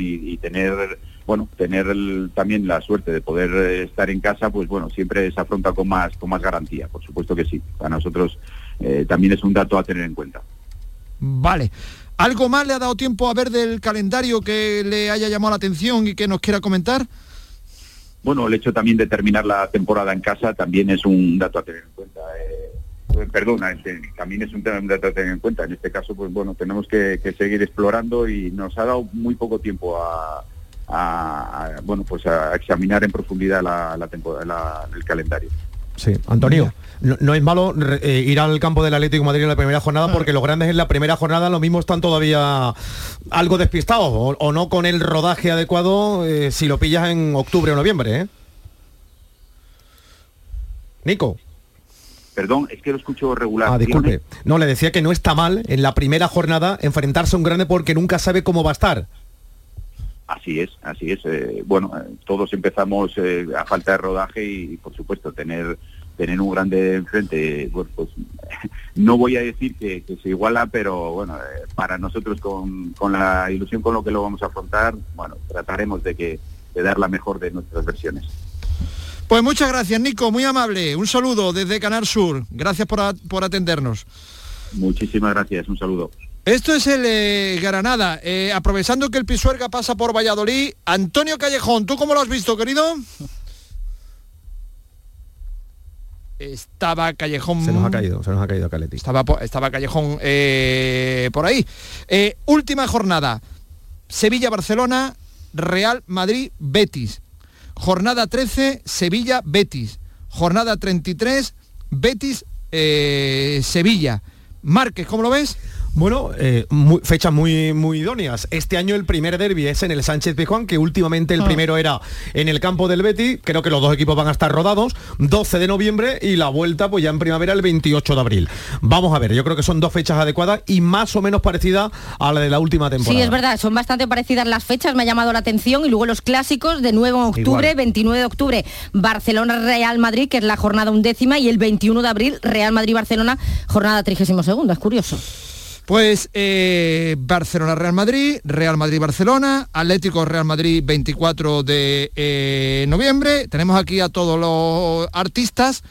y, tener bueno tener también la suerte de poder eh, estar en casa pues bueno siempre se afronta con más con más garantía por supuesto que sí. Para nosotros eh, también es un dato a tener en cuenta. Vale. Algo más le ha dado tiempo a ver del calendario que le haya llamado la atención y que nos quiera comentar bueno el hecho también de terminar la temporada en casa también es un dato a tener en cuenta eh, perdona, este, también es un tema a tener en cuenta. En este caso, pues bueno, tenemos que, seguir explorando y nos ha dado muy poco tiempo a, bueno, pues a examinar en profundidad la, temporada, el calendario. Sí, Antonio, no, es malo eh, ir al campo del Atlético de Madrid en la primera jornada porque los grandes en la primera jornada lo mismo están todavía algo despistados o, no con el rodaje adecuado eh, si lo pillas en octubre o noviembre. ¿eh? Nico. Perdón, es que lo escucho regular. Ah, disculpe. No, le decía que no está mal en la primera jornada enfrentarse a un grande porque nunca sabe cómo va a estar. Así es, así es. Eh, bueno, eh, todos empezamos eh, a falta de rodaje y, por supuesto, tener tener un grande enfrente, bueno, pues no voy a decir que, se iguala, pero bueno, para nosotros con, con, la ilusión con lo que lo vamos a afrontar, bueno, trataremos de que de dar la mejor de nuestras versiones. Pues muchas gracias, Nico, muy amable. Un saludo desde Canal Sur. Gracias por, atendernos. Muchísimas gracias, un saludo. Esto es el eh, Granada. Eh, aprovechando que el Pisuerga pasa por Valladolid, Antonio Callejón, ¿tú cómo lo has visto, querido? Estaba Callejón... Se nos ha caído, se nos ha caído Caleti. Estaba, estaba Callejón eh, por ahí. última jornada. Sevilla-Barcelona, Real Madrid-Betis. Jornada 13, Sevilla-Betis. Jornada 33, Betis-Sevilla. Márquez, ¿cómo lo ves? Bueno, eh, fechas muy, muy idóneas. Este año el primer derby es en el Sánchez Pizjuán, que últimamente el ah. primero era en el campo del Betty. Creo que los dos equipos van a estar rodados. 12 de noviembre y la vuelta pues ya en primavera el 28 de abril. Vamos a ver, yo creo que son dos fechas adecuadas y más o menos parecidas a la de la última temporada. Sí, es verdad, son bastante parecidas las fechas, me ha llamado la atención. Y luego los clásicos de nuevo en octubre, 29 de octubre, Barcelona-Real Madrid, que es la jornada undécima, y el 21 de abril, Real Madrid-Barcelona, jornada 32 es curioso. Pues eh, Barcelona-Real Madrid, Real Madrid-Barcelona, Atlético-Real Madrid 24 de eh, noviembre. Tenemos aquí a todos los artistas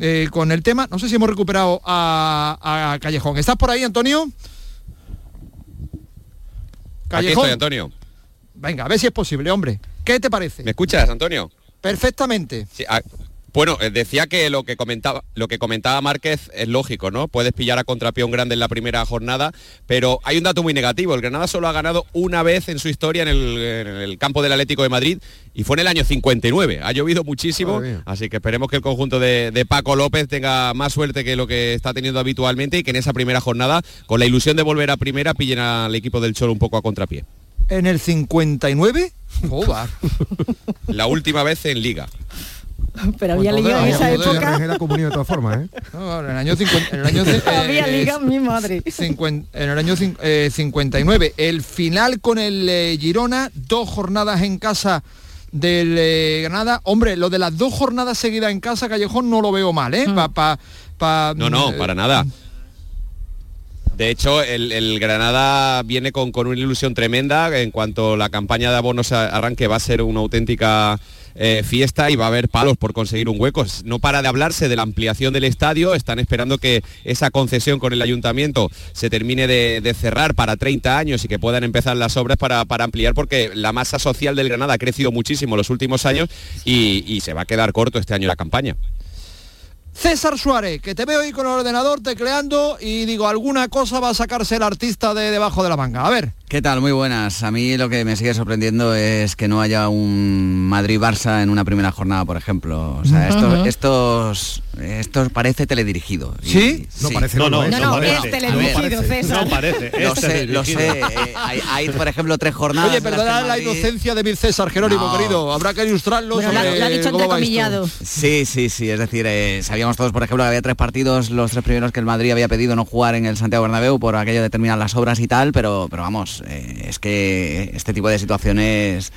eh, con el tema. No sé si hemos recuperado a, Callejón. ¿Estás por ahí, Antonio? Callejón. Aquí estoy, Antonio. Venga, a ver si es posible, hombre. ¿Qué te parece? ¿Me escuchas, Antonio? Perfectamente. Sí, bueno, eh, decía que lo que comentaba, lo que comentaba Márquez es lógico, ¿no? Puedes pillar a contrapié un grande en la primera jornada, pero hay un dato muy negativo. El Granada solo ha ganado una vez en su historia en el, campo del Atlético de Madrid y fue en el año 59. Ha llovido muchísimo, así que esperemos que el conjunto de, Paco López tenga más suerte que lo que está teniendo habitualmente y que en esa primera jornada, con la ilusión de volver a primera, pillen al equipo del Cholo un poco a contrapié. ¿En el 59? la última vez en Liga. Pero había pues liga en esa época. Era de todas formas, ¿eh? No, en el año 50, en el año eh, había liga mi madre. 50, en el año eh, 59. El final con el eh, Girona, dos jornadas en casa del eh, Granada. Hombre, lo de las dos jornadas seguidas en casa, Callejón, no lo veo mal, ¿eh? Mm. Pa, pa, no, no, para nada. De hecho, el, Granada viene con, con, una ilusión tremenda en cuanto la campaña de abonos arranque va a ser una auténtica eh, fiesta y va a haber palos por conseguir un hueco. No para de hablarse de la ampliación del estadio, están esperando que esa concesión con el ayuntamiento se termine de, cerrar para 30 años y que puedan empezar las obras para, ampliar porque la masa social del Granada ha crecido muchísimo en los últimos años y se va a quedar corto este año la campaña. César Suárez, que te veo ahí con el ordenador tecleando y digo, alguna cosa va a sacarse el artista de debajo de la manga. A ver. ¿Qué tal? Muy buenas. A mí lo que me sigue sorprendiendo es que no haya un Madrid-Barça en una primera jornada, por ejemplo. O sea, estos, estos, parece teledirigido. ¿Sí? no parece. No, no, no, no, es teledirigido, César. No parece. Lo sé, lo sé. Eh, hay, por ejemplo, tres jornadas. Oye, perdona la inocencia de Bill César, Jerónimo, querido. Habrá que ilustrarlo. Bueno, lo ha dicho entrecomillado. Sí, sí, sí. Es decir, eh, sabíamos todos, por ejemplo, que había tres partidos, los tres primeros que el Madrid había pedido no jugar en el Santiago Bernabéu por aquello de terminar las obras y tal, pero, pero vamos, pues eh, es que este tipo de situaciones,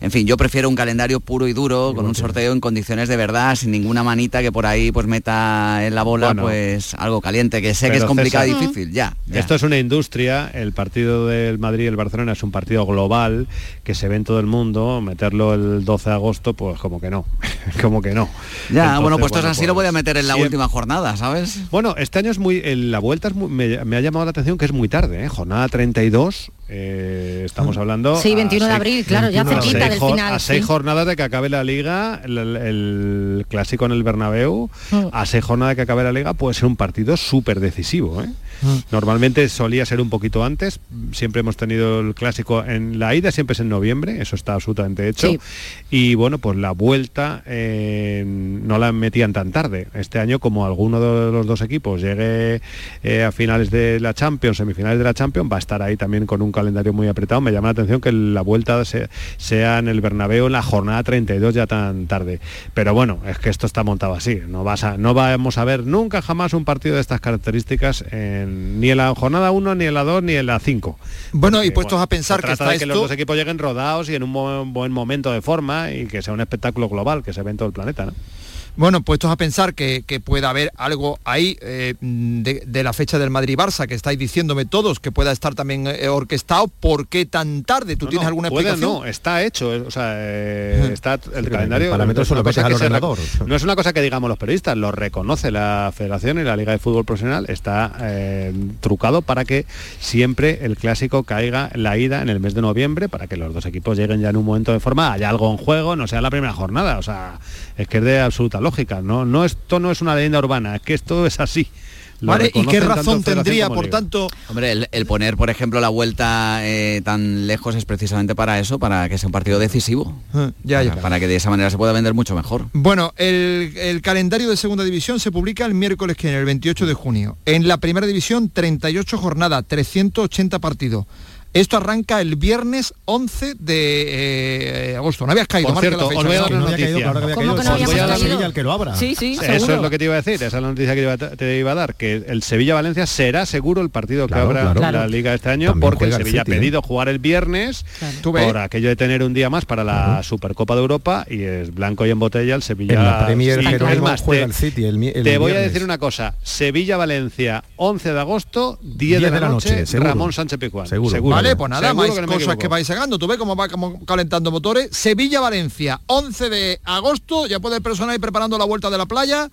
en fin, yo prefiero un calendario puro y duro, con un sorteo en condiciones de verdad, sin ninguna manita que por ahí pues meta en la bola pues algo caliente, que sé que es complicado y difícil, ya, Esto es una industria, el partido del Madrid y el Barcelona es un partido global que se ve en todo el mundo, meterlo el 12 de agosto, pues como que no, como que no. Ya, bueno, pues esto así lo voy a meter en la última jornada, ¿sabes? Bueno, este año es muy, la vuelta me, ha llamado la atención que es muy tarde, ¿eh? jornada 32, eh, estamos hablando... Sí, 21 de abril, claro, ya cerquita del final. A seis jornadas de que acabe la liga, el, clásico en el Bernabéu, mm. a seis jornadas de que acabe la liga puede ser un partido súper decisivo. ¿eh? Mm. Normalmente solía ser un poquito antes, siempre hemos tenido el clásico en la ida, siempre es en noviembre, eso está absolutamente hecho. Y bueno, pues la vuelta eh, no la metían tan tarde. Este año, como alguno de los dos equipos llegue a finales de la Champions, semifinales de la Champions, va a estar ahí también con un calendario muy apretado. Me llama la atención que la vuelta sea en el Bernabéu en la jornada 32 ya tan tarde. Pero bueno, es que esto está montado así. No, vas a, no vamos a ver nunca jamás un partido de estas características ni en la jornada 1, ni en la 2, ni en la 5. Bueno, y puestos a pensar que está que los dos equipos lleguen rodados y en un buen momento de forma y que sea un espectáculo global que se ve en todo el planeta. ¿no? Bueno, puestos a pensar que, pueda haber algo ahí eh, de, la fecha del Madrid-Barça, que estáis diciéndome todos, que pueda estar también eh, orquestado, ¿por qué tan tarde? ¿Tú tienes alguna explicación? No, está hecho, eh, o sea, está el calendario... El parámetro solo cosa ordenador. No es una cosa que digamos los periodistas, lo reconoce la Federación y la Liga de Fútbol Profesional, está trucado para que siempre el clásico caiga la ida en el mes de noviembre, para que los dos equipos lleguen ya en un momento de forma, haya algo en juego, no sea la primera jornada, o sea, es que es de absoluta lógica, ¿no? no esto no es una leyenda urbana, es que esto es así. Vale, ¿y qué razón tendría, por tanto? Hombre, el, poner, por ejemplo, la vuelta eh, tan lejos es precisamente para eso, para que sea un partido decisivo. Ah, ya, ya. Para, que de esa manera se pueda vender mucho mejor. Bueno, el, el, calendario de segunda división se publica el miércoles que en el 28 de junio. En la primera división, 38 jornadas, 380 partidos. Esto arranca el viernes 11 de eh, agosto. No habías caído, Por cierto, os voy a dar una noticia. ¿Cómo que no voy a dar Sevilla al que lo abra. Sí, sí, Eso es lo que te iba a decir, esa es la noticia que te iba a dar, que el Sevilla-Valencia será seguro el partido que abra la Liga este año, porque el Sevilla ha ¿eh? pedido jugar el viernes por aquello de tener un día más para la Supercopa de Europa y es blanco y en botella el Sevilla. En la Premier juega el City Te voy a decir una cosa, Sevilla-Valencia 11 de agosto, 10, de, la noche, Ramón Sánchez Picuán. Seguro pues nada, más cosas que vais sacando. Tú ves cómo va calentando motores. Sevilla-Valencia, 11 de agosto, ya puede el personal ir preparando la vuelta de la playa.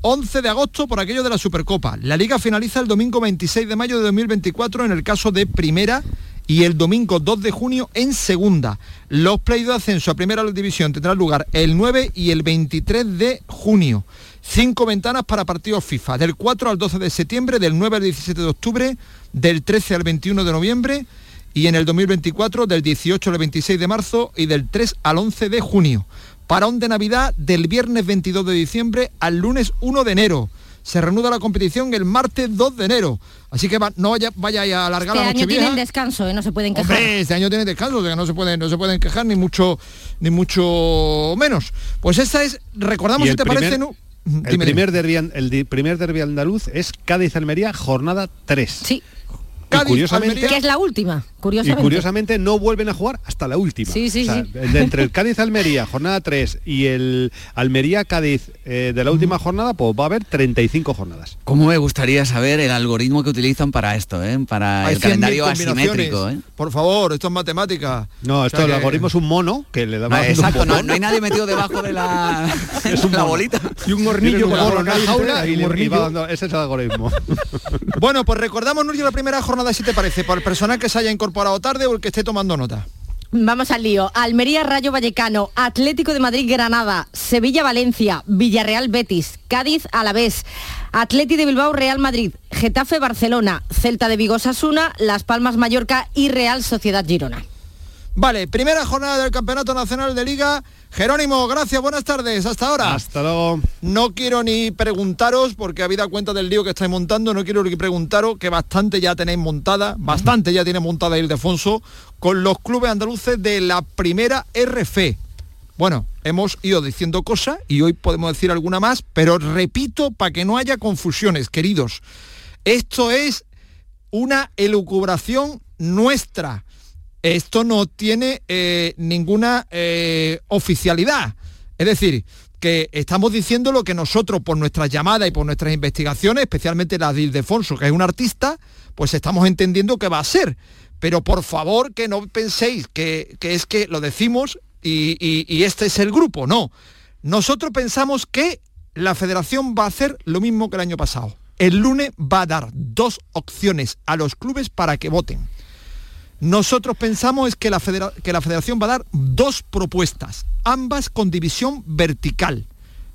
11 de agosto por aquello de la Supercopa. La liga finaliza el domingo 26 de mayo de 2024 en el caso de primera y el domingo 2 de junio en segunda. Los play de ascenso a primera división tendrán lugar el 9 y el 23 de junio. Cinco ventanas para partidos FIFA, del 4 al 12 de septiembre, del 9 al 17 de octubre, del 13 al 21 de noviembre y en el 2024 del 18 al 26 de marzo y del 3 al 11 de junio. Parón de Navidad del viernes 22 de diciembre al lunes 1 de enero. Se reanuda la competición el martes 2 de enero. Así que no vaya, vaya a alargar este la año tienen descanso, ¿eh? no se pueden quejar. este año tienen descanso, que no se pueden, no se pueden quejar ni mucho, ni mucho menos. Pues esta es, recordamos si te parece, el primer, derbi, el primer derbi andaluz es Cádiz-Almería, jornada 3. Sí. Cádiz, curiosamente, que es la última, curiosamente. Y curiosamente no vuelven a jugar hasta la última. Sí, sí, sí. Entre el Cádiz-Almería, jornada 3, y el Almería-Cádiz eh, de la última jornada, pues va a haber 35 jornadas. ¿Cómo me gustaría saber el algoritmo que utilizan para esto, eh? para el calendario asimétrico? Eh? Por favor, esto es matemática. No, esto el algoritmo es un mono que le da más Exacto, no, hay nadie metido debajo de la, es un bolita. Y un hornillo con una jaula y, y va dando, ese es el algoritmo. bueno, pues recordamos, Nurio, la primera jornada nada si te parece, para el personal que se haya incorporado tarde o el que esté tomando nota. Vamos al lío. Almería Rayo Vallecano, Atlético de Madrid Granada, Sevilla Valencia, Villarreal Betis, Cádiz Alavés, Atleti de Bilbao Real Madrid, Getafe Barcelona, Celta de Vigo Sasuna, Las Palmas Mallorca y Real Sociedad Girona. Vale, primera jornada del Campeonato Nacional de Liga. Jerónimo, gracias, buenas tardes, hasta ahora. Hasta luego. No quiero ni preguntaros, porque habida cuenta del lío que estáis montando, no quiero ni preguntaros, que bastante ya tenéis montada, bastante ya tiene montada Ildefonso, con los clubes andaluces de la primera RF. Bueno, hemos ido diciendo cosas y hoy podemos decir alguna más, pero repito para que no haya confusiones, queridos. Esto es una elucubración nuestra. Esto no tiene eh, ninguna eh, oficialidad. Es decir, que estamos diciendo lo que nosotros, por nuestras llamadas y por nuestras investigaciones, especialmente la de Ildefonso, que es un artista, pues estamos entendiendo que va a ser. Pero por favor que no penséis que, es que lo decimos y, y este es el grupo. No. Nosotros pensamos que la federación va a hacer lo mismo que el año pasado. El lunes va a dar dos opciones a los clubes para que voten. Nosotros pensamos es que la, que la federación va a dar dos propuestas, ambas con división vertical.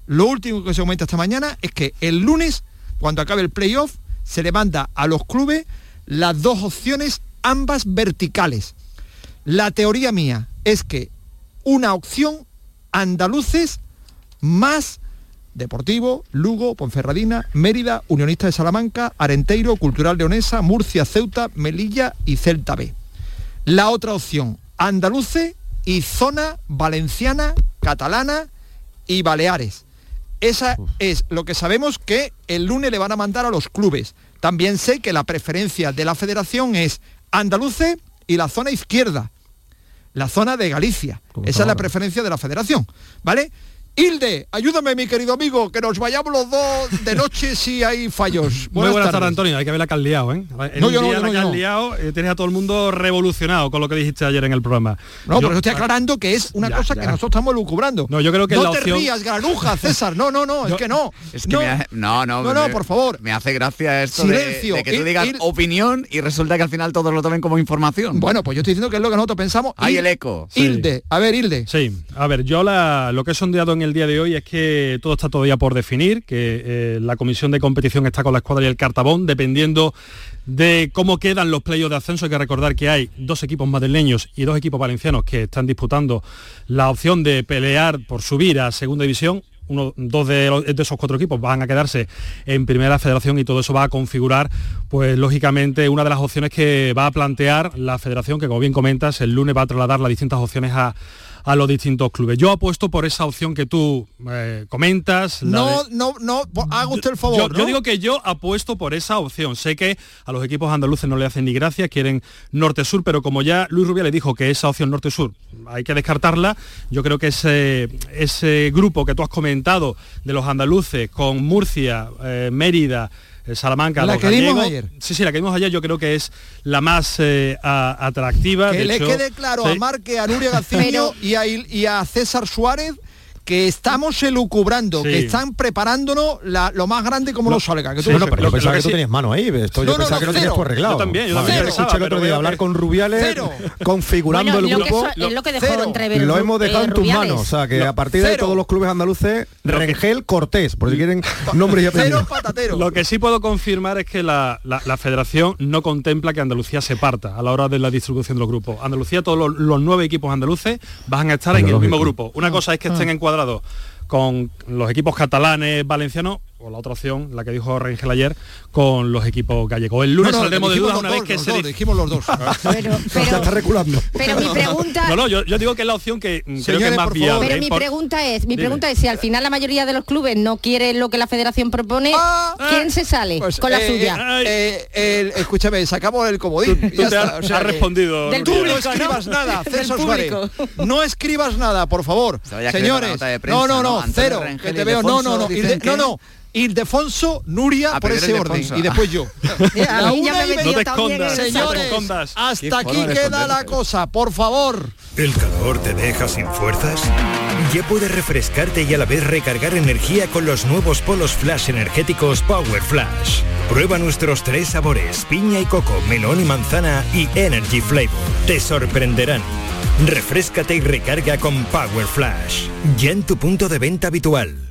Lo último que se aumenta esta mañana es que el lunes, cuando acabe el playoff, se le manda a los clubes las dos opciones, ambas verticales. La teoría mía es que una opción andaluces más Deportivo, Lugo, Ponferradina, Mérida, Unionista de Salamanca, Arenteiro, Cultural Leonesa, Murcia, Ceuta, Melilla y Celta B. La otra opción, Andaluce y zona valenciana, catalana y Baleares. Esa es lo que sabemos que el lunes le van a mandar a los clubes. También sé que la preferencia de la federación es andaluce y la zona izquierda, la zona de Galicia. Esa es la preferencia de la federación, ¿vale? Hilde, ayúdame mi querido amigo, que nos vayamos los dos de noche si hay fallos. Buenas Muy buenas tardes, Antonio. Hay que ver la que ¿eh? no, yo no, no, la eh, tienes a todo el mundo revolucionado con lo que dijiste ayer en el programa. No, pero estoy aclarando que es una cosa que nosotros estamos lucubrando. No, yo creo que no te rías, granuja, César. No, no, no, es que no. Es que no, no, no, no, por favor. Me hace gracia esto Silencio, de, que tú digas opinión y resulta que al final todos lo tomen como información. Bueno, pues yo estoy diciendo que es lo que nosotros pensamos. Hay el eco. Hilde, a ver, Hilde. Sí, a ver, yo la, lo que he sondeado en el día de hoy es que todo está todavía por definir, que eh, la comisión de competición está con la escuadra y el cartabón, dependiendo de cómo quedan los playos de ascenso. Hay que recordar que hay dos equipos madrileños y dos equipos valencianos que están disputando la opción de pelear por subir a segunda división. Uno, dos de, esos cuatro equipos van a quedarse en primera federación y todo eso va a configurar, pues lógicamente, una de las opciones que va a plantear la federación, que como bien comentas, el lunes va a trasladar las distintas opciones a, a los distintos clubes. Yo apuesto por esa opción que tú eh, comentas. No, no, no, haga usted el favor. Yo, digo que yo apuesto por esa opción. Sé que a los equipos andaluces no le hacen ni gracia, quieren norte-sur, pero como ya Luis Rubia le dijo que esa opción norte-sur hay que descartarla, yo creo que ese, ese grupo que tú has comentado de los andaluces con Murcia, eh, Mérida, Salamanca, la que vimos ayer. Sí, sí, la que vimos ayer yo creo que es la más eh, atractiva. Que le quede claro a Marque, a Nuria Gaciño y, y a César Suárez que estamos elucubrando, que están preparándonos lo más grande como los salga. Que tú bueno, pero yo pensaba que, tú tenías mano ahí. Esto, yo pensaba que lo tenías por arreglado. Yo también, yo también. escuché el otro día hablar con Rubiales, configurando el grupo. es lo que dejó entrever Lo hemos dejado en tus manos. O sea, que a partir de todos los clubes andaluces, Rengel Cortés, por si quieren nombres y apellidos. Lo que sí puedo confirmar es que la, federación no contempla que Andalucía se parta a la hora de la distribución de los grupos. Andalucía, todos los, nueve equipos andaluces van a estar en el mismo grupo. Una cosa es que estén con los equipos catalanes, valencianos, o la otra opción, la que dijo Rengel ayer, con los equipos gallegos. El lunes saldremos de dudas una vez que se... dijimos los dos. pero, está reculando. Pero mi pregunta... No, no, yo, digo que es la opción que creo que es más viable. Pero mi pregunta es, mi pregunta es si al final la mayoría de los clubes no quieren lo que la federación propone, ah, ¿quién se sale pues, con la eh, suya? Eh, eh, escúchame, sacamos el comodín. ya está, o sea, respondido. Del tú no escribas nada, César Suárez. No escribas nada, por favor. Señores, no, no, no, cero. Que te veo, no, no, no, no, no. Ildefonso, Nuria, por ese orden. Y después yo. no te escondas, Señores, hasta aquí queda la cosa, por favor. ¿El calor te deja sin fuerzas? Ya puedes refrescarte y a la vez recargar energía con los nuevos polos flash energéticos Power Flash. Prueba nuestros tres sabores, piña y coco, melón y manzana y Energy Flavor. Te sorprenderán. Refrescate y recarga con Power Flash. Ya en tu punto de venta habitual.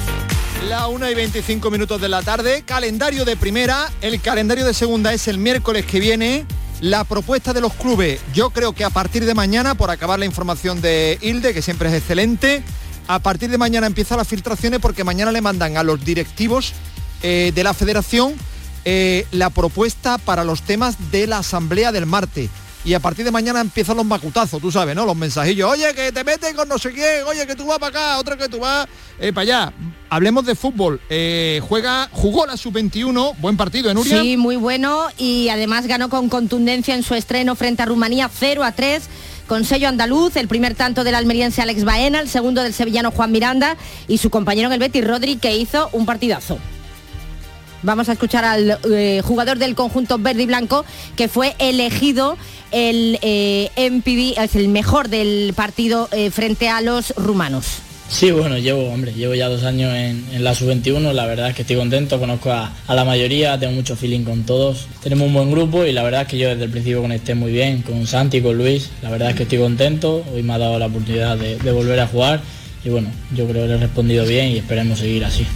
La 1 y 25 minutos de la tarde, calendario de primera, el calendario de segunda es el miércoles que viene. La propuesta de los clubes, yo creo que a partir de mañana, por acabar la información de Hilde, que siempre es excelente, a partir de mañana empiezan las filtraciones porque mañana le mandan a los directivos eh, de la federación eh, la propuesta para los temas de la asamblea del martes. Y a partir de mañana empiezan los macutazos, tú sabes, ¿no? Los mensajillos, oye, que te metes con no sé quién, oye, que tú vas para acá, otro que tú vas eh, para allá. Hablemos de fútbol. juega, jugó la sub-21, buen partido en Uria. Sí, muy bueno y además ganó con contundencia en su estreno frente a Rumanía 0 a 3 con sello andaluz, el primer tanto del almeriense Alex Baena, el segundo del sevillano Juan Miranda y su compañero en el Betis Rodri que hizo un partidazo. Vamos a escuchar al eh, jugador del conjunto verde y blanco que fue elegido el eh, MPV, es el mejor del partido eh, frente a los rumanos. Sí, bueno, llevo, hombre, llevo ya dos años en, la sub-21, la verdad es que estoy contento, conozco a, la mayoría, tengo mucho feeling con todos, tenemos un buen grupo y la verdad es que yo desde el principio conecté muy bien con Santi y con Luis, la verdad es que estoy contento, hoy me ha dado la oportunidad de, de volver a jugar y bueno, yo creo que le he respondido bien y esperemos seguir así.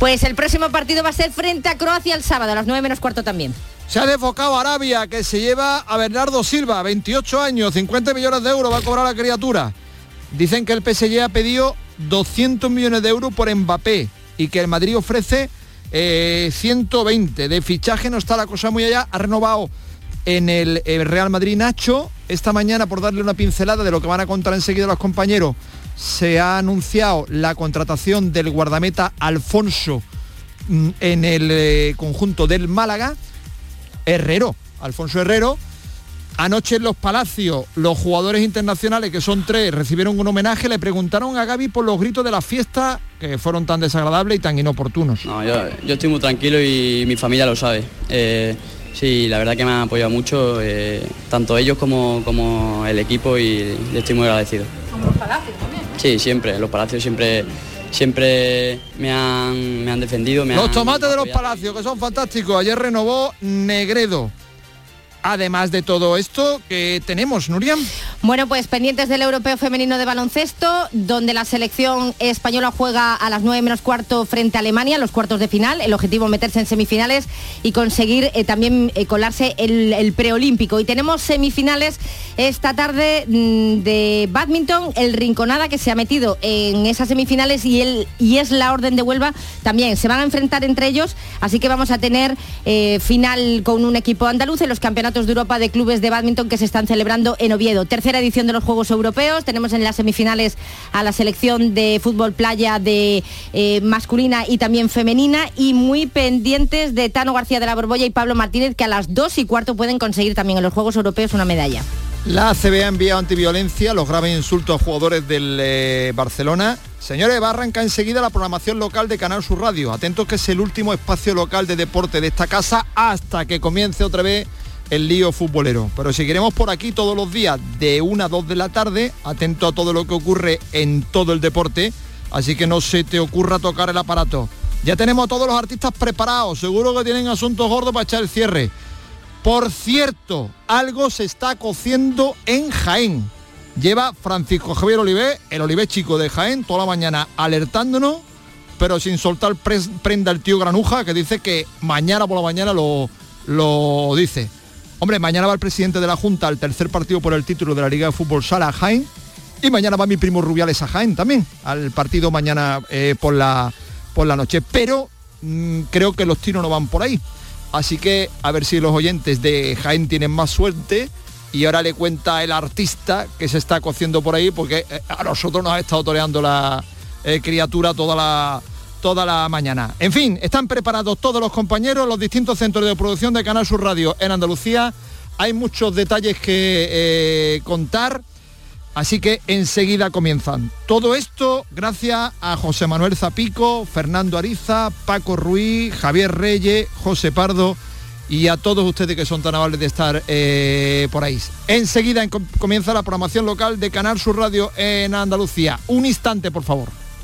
Pues el próximo partido va a ser frente a Croacia el sábado, a las 9 menos cuarto también. Se ha desfocado Arabia, que se lleva a Bernardo Silva, 28 años, 50 millones de euros va a cobrar la criatura. Dicen que el PSG ha pedido 200 millones de euros por Mbappé y que el Madrid ofrece 120. Eh, de fichaje no está la cosa muy allá. Ha renovado en el, el Real Madrid Nacho. Esta mañana, por darle una pincelada de lo que van a contar enseguida los compañeros, se ha anunciado la contratación del guardameta Alfonso mm, en el eh, conjunto del Málaga, Herrero, Alfonso Herrero. Anoche en los Palacios, los jugadores internacionales, que son tres, recibieron un homenaje, le preguntaron a Gaby por los gritos de la fiesta que fueron tan desagradables y tan inoportunos. No, yo, estoy muy tranquilo y mi familia lo sabe. Eh, sí, la verdad que me han apoyado mucho, eh, tanto ellos como, como el equipo y le estoy muy agradecido. los Palacios también. Sí, siempre, los Palacios siempre siempre me han, me han defendido. los tomates de los Palacios, que son fantásticos. Ayer renovó Negredo. Además de todo esto, que tenemos, Nuria? Bueno, pues pendientes del Europeo Femenino de Baloncesto, donde la selección española juega a las 9 menos cuarto frente a Alemania, los cuartos de final. El objetivo meterse en semifinales y conseguir eh, también eh, colarse el, preolímpico. Y tenemos semifinales esta tarde mm, de badminton, el Rinconada que se ha metido en esas semifinales y, el, y es la orden de Huelva también. Se van a enfrentar entre ellos, así que vamos a tener eh, final con un equipo andaluz en los campeonatos de Europa de clubes de badminton que se están celebrando en Oviedo. Tercera edición de los Juegos Europeos. Tenemos en las semifinales a la selección de fútbol playa de eh, masculina y también femenina y muy pendientes de Tano García de la Borbolla y Pablo Martínez que a las dos y cuarto pueden conseguir también en los Juegos Europeos una medalla. La ACB ha enviado antiviolencia los graves insultos a jugadores del eh, Barcelona. Señores, va a arrancar enseguida la programación local de Canal Sur Radio. Atentos que es el último espacio local de deporte de esta casa hasta que comience otra vez el lío futbolero. Pero seguiremos por aquí todos los días de 1 a 2 de la tarde, atento a todo lo que ocurre en todo el deporte, así que no se te ocurra tocar el aparato. Ya tenemos a todos los artistas preparados, seguro que tienen asuntos gordos para echar el cierre. Por cierto, algo se está cociendo en Jaén. Lleva Francisco Javier Olivé, el Olivé chico de Jaén, toda la mañana alertándonos, pero sin soltar prenda el tío Granuja, que dice que mañana por la mañana lo, lo dice. Hombre, mañana va el presidente de la Junta al tercer partido por el título de la Liga de Fútbol Sala Jaén. Y mañana va mi primo Rubiales a Jaén también, al partido mañana eh, por, la, por la noche. Pero mm, creo que los tiros no van por ahí. Así que a ver si los oyentes de Jaén tienen más suerte. Y ahora le cuenta el artista que se está cociendo por ahí, porque eh, a nosotros nos ha estado toreando la eh, criatura toda la, toda la mañana. En fin, están preparados todos los compañeros, los distintos centros de producción de Canal Sur Radio en Andalucía. Hay muchos detalles que eh, contar, así que enseguida comienzan. Todo esto gracias a José Manuel Zapico, Fernando Ariza, Paco Ruiz, Javier Reyes, José Pardo y a todos ustedes que son tan amables de estar eh, por ahí. Enseguida comienza la programación local de Canal Sur Radio en Andalucía. Un instante, por favor.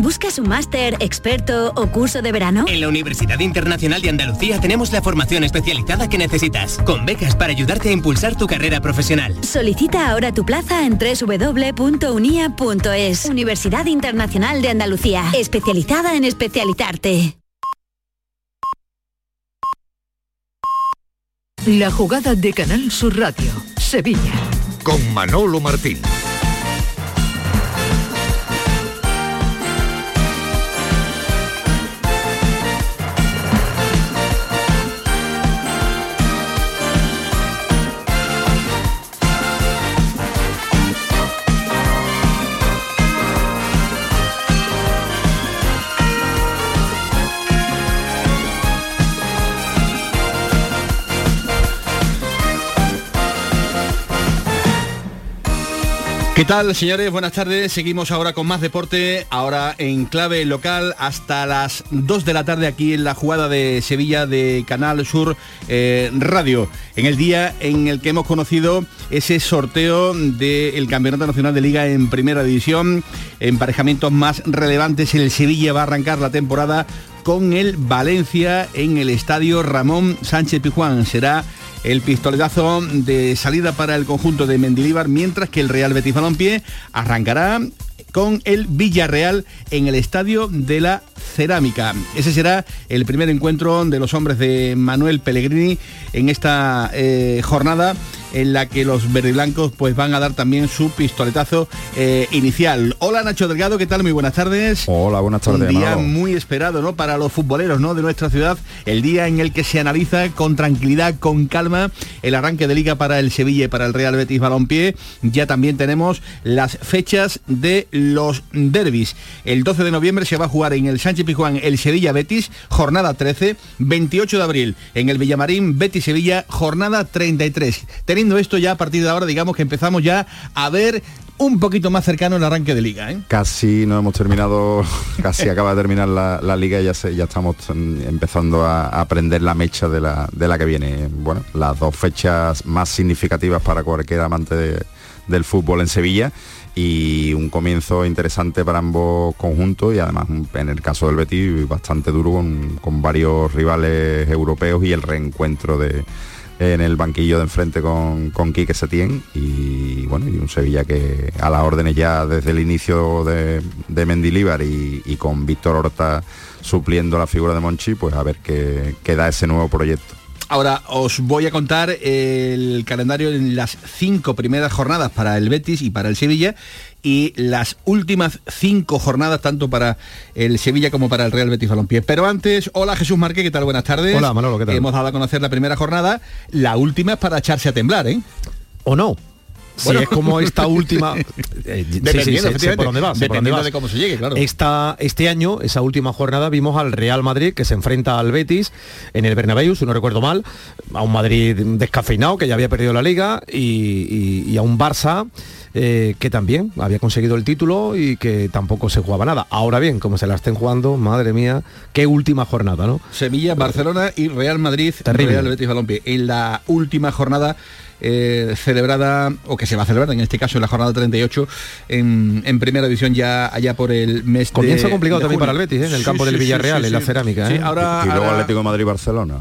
¿Buscas un máster, experto o curso de verano? En la Universidad Internacional de Andalucía tenemos la formación especializada que necesitas, con becas para ayudarte a impulsar tu carrera profesional. Solicita ahora tu plaza en www.unia.es. Universidad Internacional de Andalucía, especializada en especializarte. La jugada de Canal Sur Radio, Sevilla. Con Manolo Martín. ¿Qué tal, señores? Buenas tardes. Seguimos ahora con más deporte, ahora en clave local hasta las 2 de la tarde aquí en la jugada de Sevilla de Canal Sur eh, Radio, en el día en el que hemos conocido ese sorteo del Campeonato Nacional de Liga en Primera División, emparejamientos más relevantes. El Sevilla va a arrancar la temporada con el Valencia en el estadio Ramón Sánchez Pijuán. Será el pistoletazo de salida para el conjunto de Mendilíbar, mientras que el Real Betis Balompié arrancará con el Villarreal en el Estadio de la Cerámica. Ese será el primer encuentro de los hombres de Manuel Pellegrini en esta eh, jornada en la que los verdiblancos pues van a dar también su pistoletazo eh, inicial. Hola Nacho Delgado, ¿qué tal? Muy buenas tardes. Hola, buenas tardes. Un día muy esperado, ¿no? Para los futboleros, ¿no? De nuestra ciudad, el día en el que se analiza con tranquilidad, con calma, el arranque de liga para el Sevilla y para el Real Betis Balompié. Ya también tenemos las fechas de los derbis. El 12 de noviembre se va a jugar en el Sánchez Pijuán el Sevilla Betis, jornada 13, 28 de abril en el Villamarín Betis Sevilla, jornada 33 teniendo esto ya a partir de ahora, digamos que empezamos ya a ver un poquito más cercano el arranque de liga. ¿eh? Casi no hemos terminado, casi acaba de terminar la, liga y ya, ya estamos empezando a, aprender la mecha de la, de la que viene. Bueno, las dos fechas más significativas para cualquier amante del fútbol en Sevilla y un comienzo interesante para ambos conjuntos y además en el caso del Betis bastante duro con, con varios rivales europeos y el reencuentro de en el banquillo de enfrente con, con Quique Setién y bueno, y un Sevilla que a las órdenes ya desde el inicio de, de Mendilíbar y, con Víctor Horta supliendo la figura de Monchi, pues a ver qué, qué da ese nuevo proyecto. Ahora os voy a contar el calendario en las cinco primeras jornadas para el Betis y para el Sevilla y las últimas cinco jornadas tanto para el Sevilla como para el Real Betis Balompié. Pero antes, hola Jesús Marque, ¿qué tal? Buenas tardes. Hola Manolo, ¿qué tal? Hemos dado a conocer la primera jornada, la última es para echarse a temblar, ¿eh? ¿O no? Si es como esta última... Eh, sí, por dónde va, dependiendo de cómo se llegue, claro. Esta, este año, esa última jornada, vimos al Real Madrid que se enfrenta al Betis en el Bernabéu, si no recuerdo mal, a un Madrid descafeinado que ya había perdido la Liga y, a un Barça eh, que también había conseguido el título y que tampoco se jugaba nada. Ahora bien, como se la estén jugando, madre mía, qué última jornada, ¿no? Sevilla, Barcelona y Real Madrid, Real Betis Balompié. En la última jornada eh, celebrada, o que se va a celebrar en este caso en la jornada 38, en, primera división ya allá por el mes Comienza complicado también para el Betis, ¿eh? en el campo del Villarreal, en la cerámica. ¿eh? Ahora, y, luego Atlético de Madrid-Barcelona.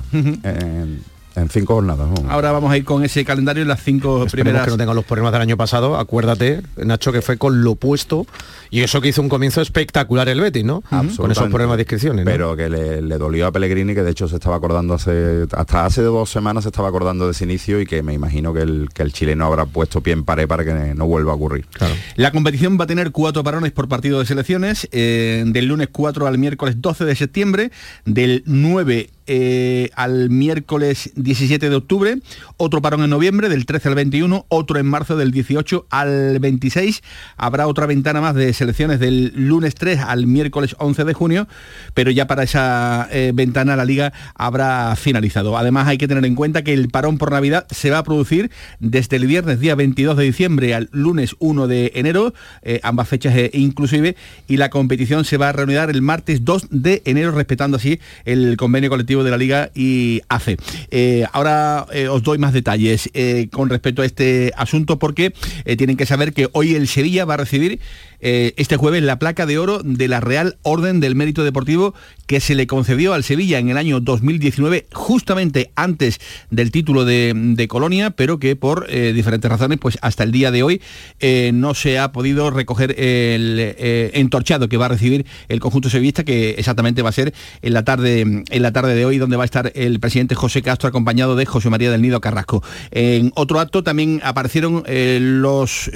En cinco jornadas. Ahora vamos a ir con ese calendario en las cinco primeras. que no tengan los problemas del año pasado. Acuérdate, Nacho, que fue con lo opuesto y eso que hizo un comienzo espectacular el Betis, ¿no? Con esos problemas de inscripciones. Pero que le, dolió a Pellegrini, que de hecho se estaba acordando hace hasta hace dos semanas se estaba acordando de ese inicio y que me imagino que el, que el chileno habrá puesto pie en pared para que no vuelva a ocurrir. La competición va a tener cuatro parones por partido de selecciones, eh, del lunes 4 al miércoles 12 de septiembre, del 9 eh, al miércoles 17 de octubre, otro parón en noviembre del 13 al 21, otro en marzo del 18 al 26. Habrá otra ventana más de selecciones del lunes 3 al miércoles 11 de junio, pero ya para esa eh, ventana la liga habrá finalizado. Además hay que tener en cuenta que el parón por Navidad se va a producir desde el viernes día 22 de diciembre al lunes 1 de enero, eh, ambas fechas inclusive, y la competición se va a reanudar el martes 2 de enero respetando así el convenio colectivo de la Liga y ACE. Eh, ahora eh, os doy más detalles con respecto a este asunto porque tienen que saber que hoy el Sevilla va a recibir eh, este jueves la placa de oro de la Real Orden del Mérito Deportivo que se le concedió al Sevilla en el año 2019, justamente antes del título de, Colonia, pero que por eh, diferentes razones, pues hasta el día de hoy eh, no se ha podido recoger el entorchado que va a recibir el conjunto sevillista, que exactamente va a ser en la tarde, en la tarde de hoy, donde va a estar el presidente José Castro acompañado de José María del Nido Carrasco. En otro acto también aparecieron los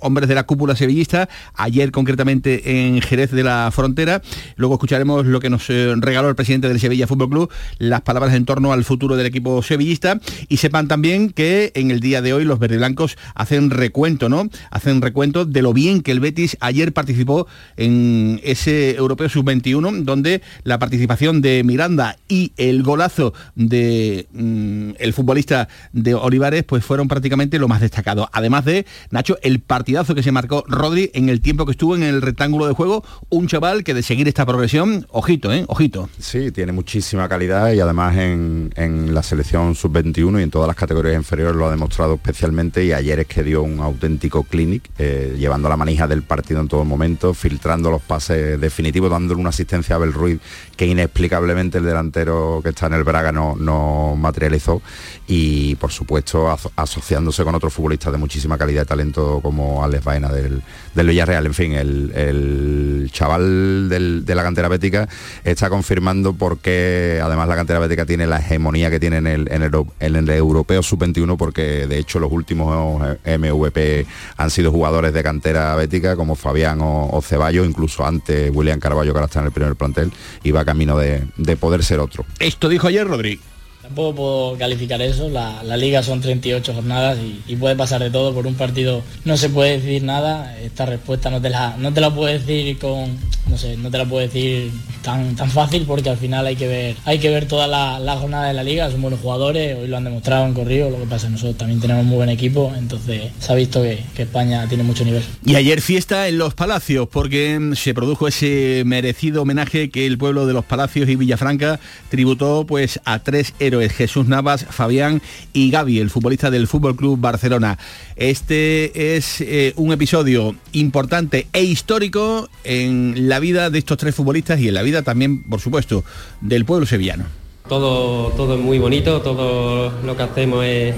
hombres de la cúpula sevillista ayer concretamente en Jerez de la Frontera. Luego escucharemos lo que nos eh, regaló el presidente del Sevilla Fútbol Club, las palabras en torno al futuro del equipo sevillista y sepan también que en el día de hoy los verdiblancos hacen recuento, ¿no? Hacen recuento de lo bien que el Betis ayer participó en ese Europeo Sub-21 donde la participación de Miranda y el golazo de mm, el futbolista de Olivares pues fueron prácticamente lo más destacado. Además de Nacho el partidazo que se marcó Rodri en el tiempo que estuvo en el rectángulo de juego, un chaval que de seguir esta progresión, ojito, ¿eh? Ojito. Sí, tiene muchísima calidad y además en, la selección sub-21 y en todas las categorías inferiores lo ha demostrado especialmente y ayer es que dio un auténtico clinic, eh, llevando la manija del partido en todo momento, filtrando los pases definitivos, dándole una asistencia a Abel Ruiz que inexplicablemente el delantero que está en el Braga no, no materializó y por supuesto asociándose con otros futbolistas de muchísima calidad y talento como Alex Baena del, del Villarreal en fin, el, chaval de la cantera bética está confirmando por qué además la cantera bética tiene la hegemonía que tiene en el, en el, europeo sub-21 porque de hecho los últimos MVP han sido jugadores de cantera bética como Fabián o, Ceballos, incluso antes William Carballo que ahora está en el primer plantel y va camino de, de poder ser otro. Esto dijo ayer Rodríguez. Tampoco puedo calificar eso, la, liga son 38 jornadas y, puede pasar de todo, por un partido no se puede decir nada, esta respuesta no te la, no te la puedo decir con, no sé, no te la puedo decir tan, tan fácil porque al final hay que ver, hay que ver toda la, jornada de la liga, son buenos jugadores, hoy lo han demostrado en corrido, lo que pasa nosotros también tenemos muy buen equipo, entonces se ha visto que, que España tiene mucho nivel. Y ayer fiesta en Los Palacios porque se produjo ese merecido homenaje que el pueblo de Los Palacios y Villafranca tributó pues a tres héroes Jesús Navas, Fabián y Gaby, el futbolista del Fútbol Club Barcelona. Este es eh, un episodio importante e histórico en la vida de estos tres futbolistas y en la vida también, por supuesto, del pueblo sevillano. Todo, todo es muy bonito, todo lo que hacemos es,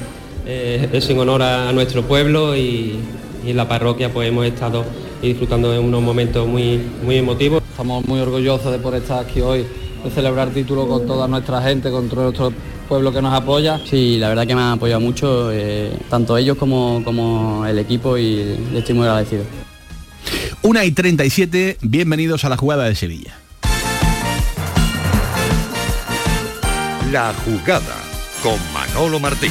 en honor a nuestro pueblo y, en la parroquia pues hemos estado disfrutando de unos momentos muy, muy emotivos. Estamos muy orgullosos de poder estar aquí hoy, de celebrar título con toda nuestra gente, con todo nuestro pueblo que nos apoya. Sí, la verdad que me han apoyado mucho, eh, tanto ellos como, como el equipo y le estoy muy agradecido. Una y 37, bienvenidos a la jugada de Sevilla. La jugada con Manolo Martín.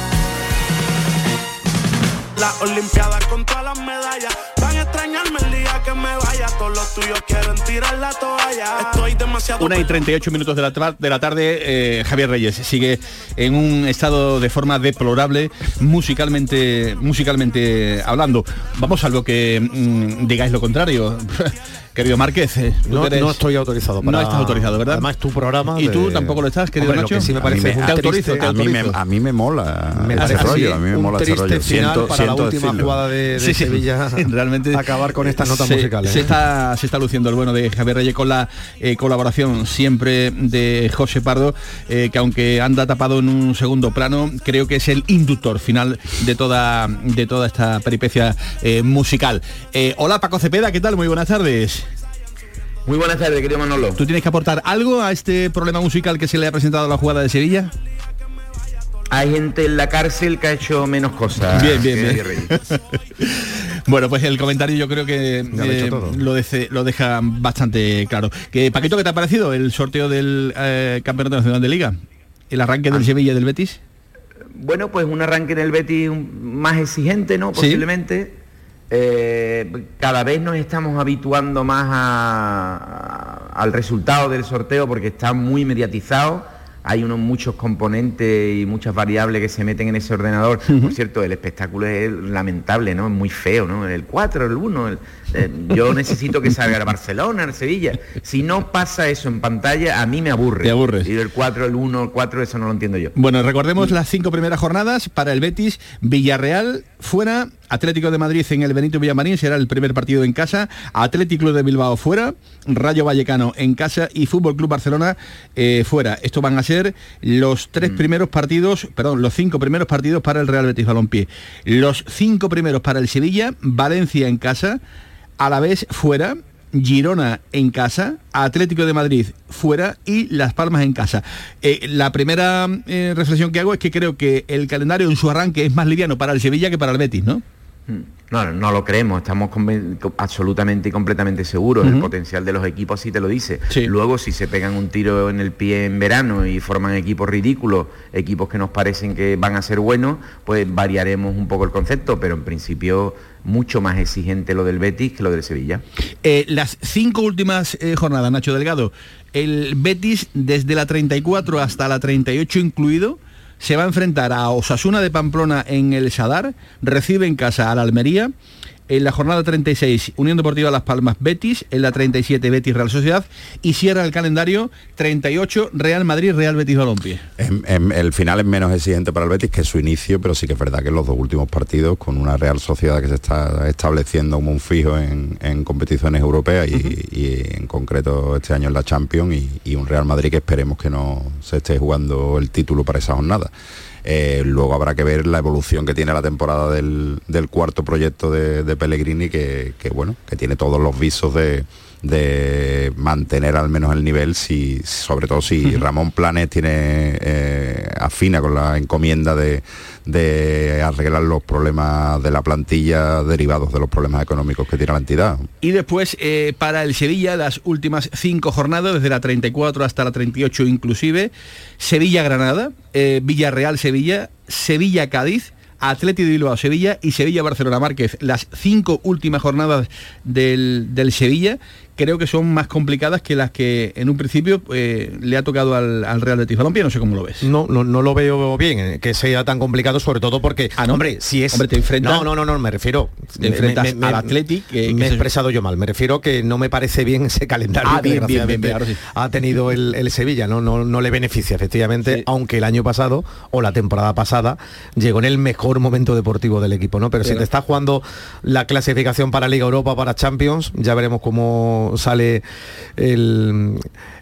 con las demasiado. Una y 38 minutos de la, de la tarde. Eh, Javier Reyes sigue en un estado de forma deplorable, musicalmente, musicalmente hablando. Vamos a lo que mm, digáis lo contrario. Querido Márquez, eh, No, estoy autorizado para... No estás autorizado, ¿verdad? Además, tu programa... ¿Y de- tú tampoco lo estás, querido Hombre, lo Nacho? que sí me A mí parece me- autorizo, a mí, me, a mí me mola Me ese parece rollo, a mí me mola ese triste rollo. final Siento, para la última decirlo. jugada de, de Sí, sí. Sevilla realmente acabar con estas notas se, musicales. se ¿eh? está se está luciendo el bueno de Javier Reyes con la eh, colaboración siempre de José Pardo que aunque anda tapado en un segundo plano creo que es el inductor final de toda de toda esta peripecia musical hola Paco Cepeda qué tal muy buenas tardes Muy buenas tardes, querido Manolo. ¿Tú tienes que aportar algo a este problema musical que se le ha presentado a la jugada de Sevilla? Hay gente en la cárcel que ha hecho menos cosas. Bien, bien, bien. Bueno, pues el comentario yo creo que eh, lo, dece- lo deja bastante claro. Que, Paquito, ¿qué te ha parecido el sorteo del eh, Campeonato Nacional de Liga? ¿El arranque Ah. del Sevilla y del Betis? Bueno, pues un arranque en el Betis más exigente, ¿no? Sí. Eh, cada vez nos estamos habituando más a- a- al resultado del sorteo porque está muy mediatizado. Hay unos muchos componentes y muchas variables que se meten en ese ordenador. Por cierto, el espectáculo es lamentable, ¿no? Es muy feo, ¿no? El 4, el 1. el- eh, yo necesito que salga el Barcelona, el Sevilla. Si no pasa eso en pantalla, a mí me aburre. Te aburres. Y el 4, el 1, el 4, eso no lo entiendo yo. Bueno, recordemos las cinco primeras jornadas para el Betis, Villarreal fuera, Atlético de Madrid en el Benito Villamarín será el primer partido en casa, Atlético de Bilbao fuera, Rayo Vallecano en casa y Fútbol Club Barcelona eh, fuera. Estos van a ser los tres primeros partidos, perdón, los cinco primeros partidos para el Real Betis Balompié. Los cinco primeros para el Sevilla, Valencia en casa, Alavés fuera, Girona en casa, Atlético de Madrid fuera y Las Palmas en casa. Eh, la primera eh, reflexión que hago es que creo que el calendario en su arranque es más liviano para el Sevilla que para el Betis, ¿no? No, no, lo creemos, estamos absolutamente y completamente seguros. El Ujú. potencial de los equipos sí te lo dice. Sí. Luego, si se pegan un tiro en el pie en verano y forman equipos ridículos, equipos que nos parecen que van a ser buenos, pues variaremos un poco el concepto, pero en principio mucho más exigente lo del Betis que lo del Sevilla. Eh, las cinco últimas eh, jornadas, Nacho Delgado, el Betis desde la 34 hasta la 38 incluido, se va a enfrentar a Osasuna de Pamplona en el Sadar, recibe en casa a la Almería, en la jornada 36 Unión Deportiva Las Palmas Betis, en la 37 Betis Real Sociedad y cierra el calendario 38 Real Madrid Real Betis Balompié. Em- em, el final es menos exigente para el Betis que su inicio, pero sí que es verdad que en los dos últimos partidos, con una Real Sociedad que se está estableciendo como un fijo en, en competiciones europeas y, y en concreto este año en la Champions y, y un Real Madrid que esperemos que no se esté jugando el título para esa jornada. Eh, luego habrá que ver la evolución que tiene la temporada del, cuarto proyecto de, Pellegrini, que, bueno, que tiene todos los visos de, de mantener al menos el nivel, si, sobre todo si Ramón Planes tiene eh, afina con la encomienda de, de arreglar los problemas de la plantilla derivados de los problemas económicos que tiene la entidad. Y después eh, para el Sevilla las últimas cinco jornadas, desde la 34 hasta la 38 inclusive, Sevilla-Granada, eh, Villarreal-Sevilla, Sevilla-Cádiz, Atleti de Bilbao, Sevilla y Sevilla-Barcelona Márquez. Las cinco últimas jornadas del, del Sevilla creo que son más complicadas que las que en un principio eh, le ha tocado al, al Real Betis Balompié, no sé cómo lo ves. No, no, no lo veo bien, eh, que sea tan complicado, sobre todo porque, hombre, si es... Hombre, te enfrentas- No, no, no, no, me refiero... Te enfrentas al Athletic, que- que me he se- expresado yo mal, me refiero que no me parece bien ese calendario Ah, bien, bien, bien, sí. ha tenido el, el Sevilla, ¿no? No, no le beneficia, efectivamente, aunque el año pasado o la temporada pasada llegó en el mejor momento deportivo del equipo, ¿no? Pero, si te está jugando la clasificación para Liga Europa, para Champions, ya veremos cómo sale el,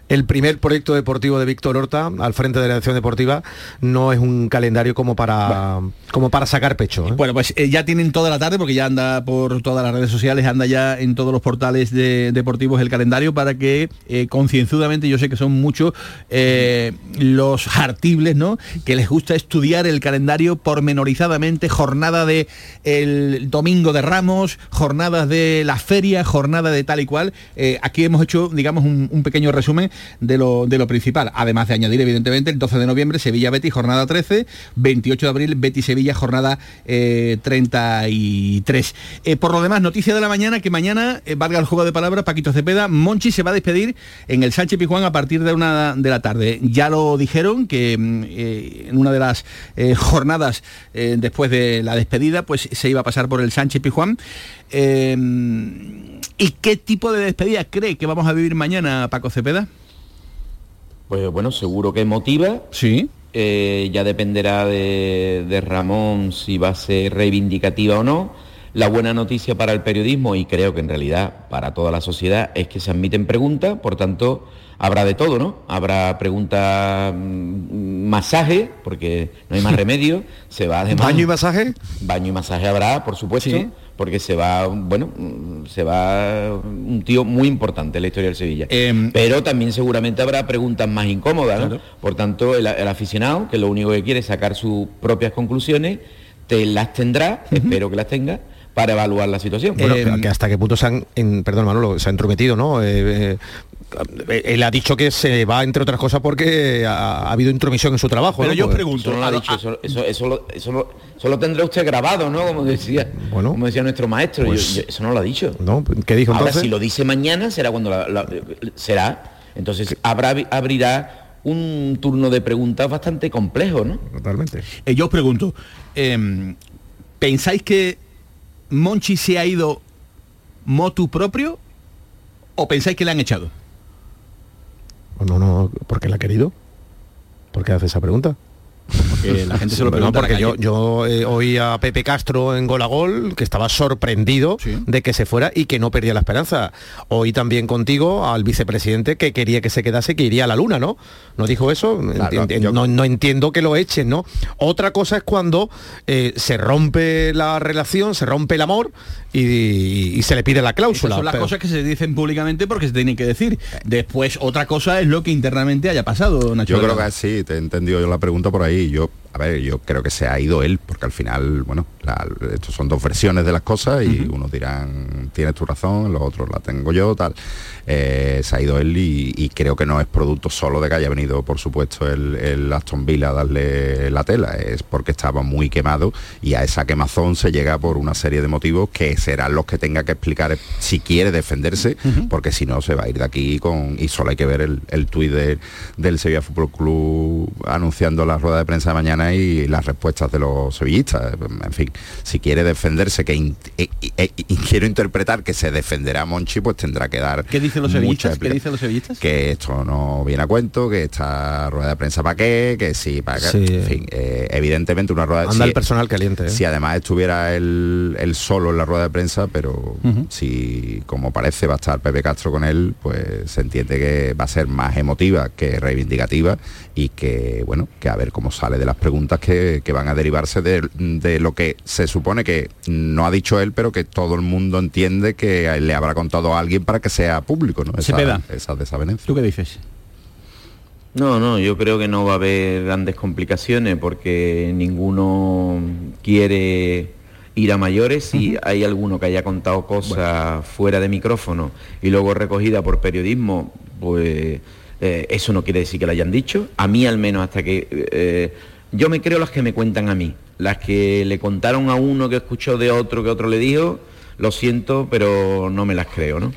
el primer proyecto deportivo de Víctor Horta al frente de la dirección deportiva. No es un calendario como para, como para sacar pecho. ¿eh? Bueno, pues eh, ya tienen toda la tarde, porque ya anda por todas las redes sociales, anda ya en todos los portales de- deportivos el calendario para que eh, concienzudamente, yo sé que son muchos los hartibles, ¿no? Que les gusta estudiar el calendario pormenorizadamente, jornada de el domingo de Ramos, jornadas de la feria, jornada de tal y cual. Eh, aquí hemos hecho, digamos, un, pequeño resumen de lo, de lo principal, además de añadir, evidentemente, el 12 de noviembre, Sevilla-Betis, jornada 13, 28 de abril, Betis-Sevilla, jornada eh, 33. Eh, por lo demás, noticia de la mañana, que mañana, eh, valga el juego de palabras, Paquito Cepeda, Monchi se va a despedir en el Sánchez Pijuán a partir de una de la tarde. Ya lo dijeron que mm, eh, en una de las eh, jornadas eh, después de la despedida, pues se iba a pasar por el Sánchez Pijuán. Eh, ¿Y qué tipo de despedida? despedida cree que vamos a vivir mañana, Paco Cepeda? Pues bueno, seguro que motiva. Sí. Eh, ya dependerá de, de Ramón si va a ser reivindicativa o no. La buena noticia para el periodismo y creo que en realidad para toda la sociedad es que se admiten preguntas, por tanto habrá de todo, ¿no? Habrá preguntas, mm, masaje, porque no hay más remedio, se va además... ¿Baño y masaje? Baño y masaje habrá, por supuesto, porque se va, bueno, mm, se va un tío muy importante en la historia del Sevilla. Em, Pero también seguramente habrá preguntas más incómodas, ¿no? Por tanto, el, el aficionado, que lo único que quiere es sacar sus propias conclusiones, te las tendrá, espero que las tenga, para evaluar la situación. Bueno, pero que hasta qué punto se han, en- perdón Manolo, se ha entrometido, ¿no? Eh, eh, él ha dicho que se va, entre otras cosas, porque ha, ha habido intromisión en su trabajo. ¿no? Pues- Eso no lo ha dicho, eso, eso, eso lo, eso lo- eso lo tendrá usted grabado, ¿no? Como decía, como decía nuestro maestro. Yo- pues- yo- eso no lo ha dicho. ¿No? ¿Qué dijo Ahora, entonces? si lo dice mañana, será cuando la- la- será. Entonces habrá, abrirá un turno de preguntas bastante complejo, ¿no? Totalmente. Eh, yo os pregunto, em, ¿pensáis que Monchi se ha ido motu propio o pensáis que le han echado? No, no, ¿por qué la ha querido? ¿Por qué hace esa pregunta? Porque la gente se lo pregunta. porque yo, yo eh, oí a Pepe Castro en Gol a Gol, que estaba sorprendido de que se fuera y que no perdía la esperanza. Oí también contigo al vicepresidente que quería que se quedase, que iría a la luna, ¿no? ¿No dijo eso? Claro, Enti- yo- no, no entiendo que lo echen, ¿no? Otra cosa es cuando eh, se rompe la relación, se rompe el amor y, y se le pide la Esas cláusula. son las pero- cosas que se dicen públicamente porque se tienen que decir. Después, otra cosa es lo que internamente haya pasado, Nacho. Yo creo que sí, te he entendido yo la pregunta por ahí. Yo, a ver, yo creo que se ha ido él, porque al final, bueno, la- estos son dos versiones de las cosas y unos dirán, tienes tu razón, los otros la tengo yo, tal. Eh, se ha ido él y, y creo que no es producto solo de que haya venido, por supuesto, el, el Aston Villa a darle la tela, es porque estaba muy quemado y a esa quemazón se llega por una serie de motivos que serán los que tenga que explicar si quiere defenderse, porque si no se va a ir de aquí con... Y solo hay que ver el, el tuit de- del Sevilla Fútbol Club anunciando la rueda de prensa de mañana y las respuestas de los sevillistas. En fin, si quiere defenderse, que in- e- e- y quiero interpretar que se defenderá Monchi, pues tendrá que dar... ¿Qué dicen los sevillistas? ¿Qué dicen los sevillistas? que esto no viene a cuento, que esta rueda de prensa para qué, que sí, para qué. Sí. En fin, eh, evidentemente una rueda Anda si- el personal caliente. ¿eh? Si además estuviera él, él solo en la rueda de prensa, pero si como parece va a estar Pepe Castro con él, pues se entiende que va a ser más emotiva que reivindicativa y que, bueno, que a ver cómo sale de las preguntas que, que van a derivarse de, de lo que se supone que no ha dicho él, pero que todo el mundo entiende que le habrá contado a alguien para que sea público, ¿no? Esa, Cepeda. esa desavenencia. ¿Tú qué dices? No, no, yo creo que no va a haber grandes complicaciones porque ninguno quiere ir a mayores. Si hay alguno que haya contado cosas fuera de micrófono y luego recogida por periodismo, pues eh, eso no quiere decir que lo hayan dicho. A mí al menos hasta que... eh, yo me creo las que me cuentan a mí. Las que le contaron a uno que escuchó de otro que otro le dijo, lo siento, pero no me las creo, ¿no?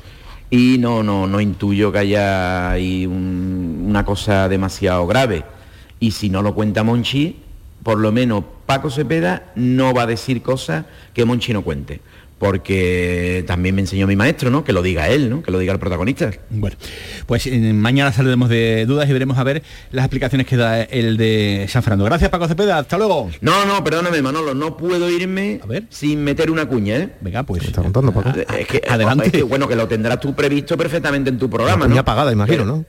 y no, no, no intuyo que haya ahí un- una cosa demasiado grave. Y si no lo cuenta Monchi, por lo menos Paco Cepeda no va a decir cosas que Monchi no cuente. Porque también me enseñó mi maestro, ¿no? Que lo diga él, ¿no? Que lo diga el protagonista. Bueno, pues eh, mañana saldremos de dudas y veremos a ver las explicaciones que da el de San Fernando. Gracias, Paco Cepeda. Hasta luego. No, no, perdóname, Manolo, no puedo irme sin meter una cuña, ¿eh? Venga, pues. está contando, Paco? Es que, Adelante. es que, bueno, que lo tendrás tú previsto perfectamente en tu programa, ¿no? pagada, imagino, ¿no?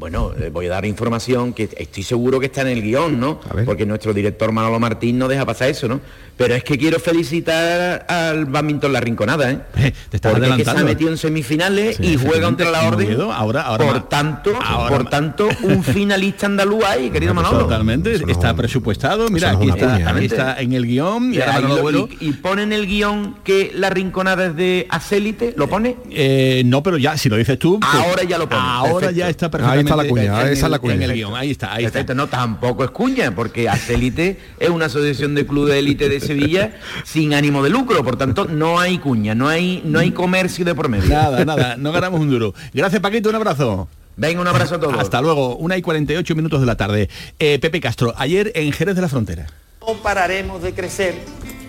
Bueno, eh, voy a dar información que estoy seguro que está en el guion, ¿no? Porque nuestro director Manolo Martín no deja pasar eso, ¿no? Pero es que quiero felicitar al badminton La Rinconada, ¿eh? Te estás Porque es que se ha adelantando. metido en semifinales Sí, y juega contra la orden. miedo. Ahora- ahora por ma- tanto, ahora por ma- tanto, un finalista andaluz ahí, querido Manolo. Totalmente, está presupuestado. Mira, aquí, una está, aquí ¿eh? está en el guion. Y, Y, ahora ahí Manolo lo- Abuelo, y- y pone en el guion que La Rinconada es de Acélite, ¿lo pone? eh, no, pero ya, si lo dices tú. pues, Ahora ya lo pone. Ahora Perfecto. ya está perfectamente. La cuña, en esa es la cuña. En el guion, ahí está, ahí está. Perfecto, no, tampoco es cuña, porque Acélite es una asociación de club de élite de Sevilla sin ánimo de lucro, por tanto no hay cuña, no hay, no hay comercio de por medio. Nada, nada, no ganamos un duro. Gracias, Paquito, un abrazo. Venga, un abrazo a todos. Hasta luego, una y 48 minutos de la tarde. Eh, Pepe Castro, ayer en Jerez de la Frontera. No pararemos de crecer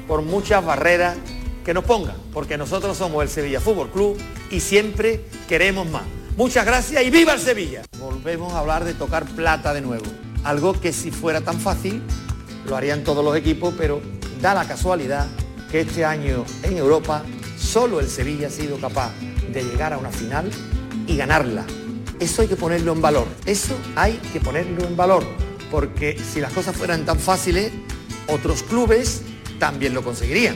por muchas barreras que nos pongan, porque nosotros somos el Sevilla Fútbol Club y siempre queremos más. Muchas gracias y viva el Sevilla. Volvemos a hablar de tocar plata de nuevo, algo que si fuera tan fácil lo harían todos los equipos, pero da la casualidad que este año en Europa solo el Sevilla ha sido capaz de llegar a una final y ganarla. Eso hay que ponerlo en valor, eso hay que ponerlo en valor, porque si las cosas fueran tan fáciles, otros clubes también lo conseguirían.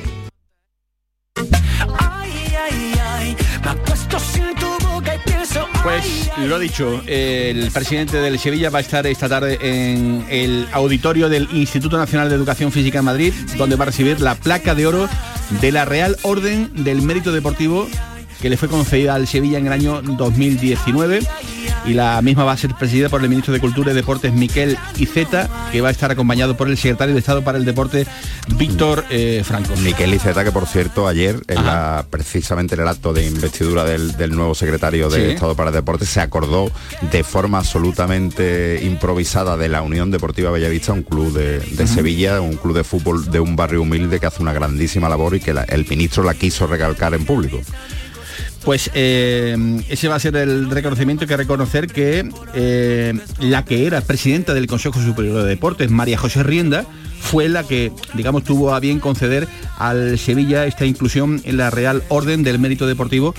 Pues lo dicho, el presidente del Sevilla va a estar esta tarde en el auditorio del Instituto Nacional de Educación Física en Madrid, donde va a recibir la placa de oro de la Real Orden del Mérito Deportivo que le fue concedida al Sevilla en el año 2019 y la misma va a ser presidida por el ministro de Cultura y Deportes Miquel Iceta, que va a estar acompañado por el secretario de Estado para el Deporte Víctor eh, Franco. Miquel Iceta, que por cierto ayer, en la, precisamente en el acto de investidura del, del nuevo secretario de Sí. Estado para el Deporte, se acordó de forma absolutamente improvisada de la Unión Deportiva Bellavista, un club de. Sevilla, un club de fútbol de un barrio humilde que hace una grandísima labor y que la- el ministro la quiso recalcar en público. Pues eh, ese va a ser el reconocimiento. Que reconocer que eh, la que era presidenta del Consejo Superior de Deportes, María José Rienda, fue la que, digamos, tuvo a bien conceder al Sevilla esta inclusión en la Real Orden del Mérito Deportivo,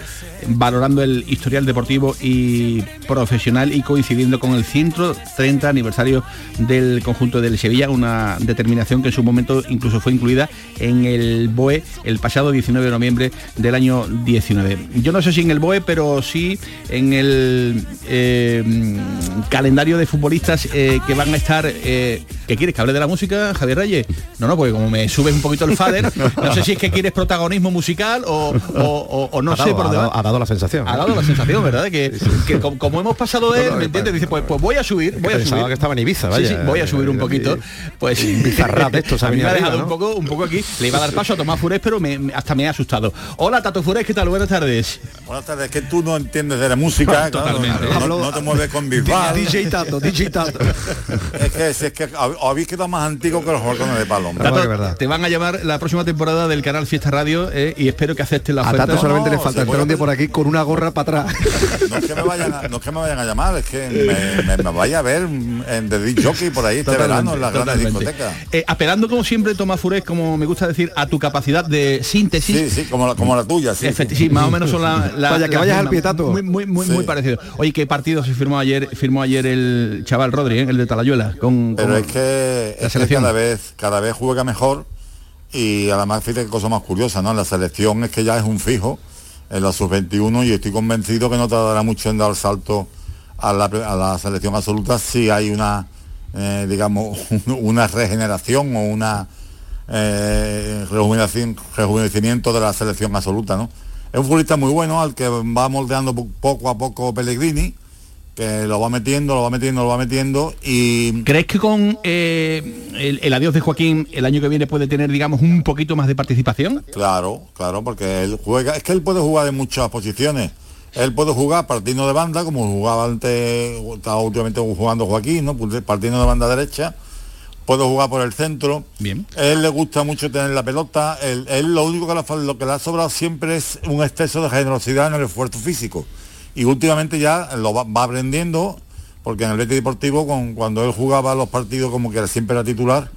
valorando el historial deportivo y profesional y coincidiendo con el 130 aniversario del conjunto del Sevilla, una determinación que en su momento incluso fue incluida en el BOE el pasado 19 de noviembre del año 19. Yo no sé si en el BOE, pero sí en el eh, calendario de futbolistas eh, que van a estar... eh, ¿Qué quieres? ¿Que hable de la música, Javier Reyes? No, no, porque como me subes un poquito el fader, no sé si es que quieres protagonismo musical o, o- o- o no Ha sé dado- por ha dónde dado- va. ha dado la sensación. Ha dado la sensación, ¿verdad? Que, que como, como hemos pasado de él, ¿me entiendes? Dice, pues, pues voy a subir, voy a subir. que estaba en Ibiza, vaya. sí, voy a subir un poquito. Pues Bizarrap de estos, ha a mí me venido ha arriba, dejado ¿no? un poco, un poco aquí. Le iba a dar paso a Tomás Furés, pero me- me- hasta me ha asustado. Hola, Tato Furés, ¿qué tal? Buenas tardes. Buenas tardes, es que tú no entiendes de la música, claro, Totalmente. no, no te mueves con Bisbal. DJ Tato, DJ Tato. Es que, es que hab- habéis quedado más antiguo que los de palo. te van a llamar la próxima temporada del canal Fiesta Radio eh, y espero que aceptes la A oferta. Tato solamente le No, falta se entrar un día por aquí con una gorra para atrás. No es que me vayan a, no es que me vayan a llamar, es que me, me- me vaya a ver en The Disc Jockey por ahí este Totalmente, verano en las grandes discotecas. Eh, apelando como siempre, Tomás Furés, como me gusta decir, a tu capacidad de síntesis. Sí, sí, como la, como la tuya, sí. Efecti- sí, más o menos son la, la- Vaya, que las vayas al pietato. Muy, muy, muy, Sí. muy parecido. Oye, ¿qué partido se firmó ayer? Firmó ayer el chaval Rodri, ¿eh? el de Talayuela, con, Pero con- es que, la es que selección. cada vez cada vez juega mejor y además fíjate qué cosa más curiosa, ¿no? La selección es que ya es un fijo en la sub-21 y estoy convencido que no tardará mucho en dar salto a la, a la selección absoluta si hay una, eh, digamos, una regeneración o una eh, rejuvenecimiento, de la selección absoluta, ¿no? Es un futbolista muy bueno al que va moldeando po- poco a poco Pellegrini, que lo va metiendo, lo va metiendo, lo va metiendo y ¿Crees que con eh, el, el adiós de Joaquín el año que viene puede tener, digamos, un poquito más de participación? Claro, claro, porque él juega, es que él puede jugar en muchas posiciones. Él puede jugar partiendo de banda, como jugaba antes, estaba últimamente jugando Joaquín, ¿no? Pues, Partiendo de banda derecha. Puede jugar por el centro. Bien. Él le gusta mucho tener la pelota. Él, él lo único que le, lo que le ha sobrado siempre es un exceso de generosidad en el esfuerzo físico. Y últimamente ya lo va, va aprendiendo, porque en el Betis Deportivo, con- cuando él jugaba los partidos como que siempre era titular,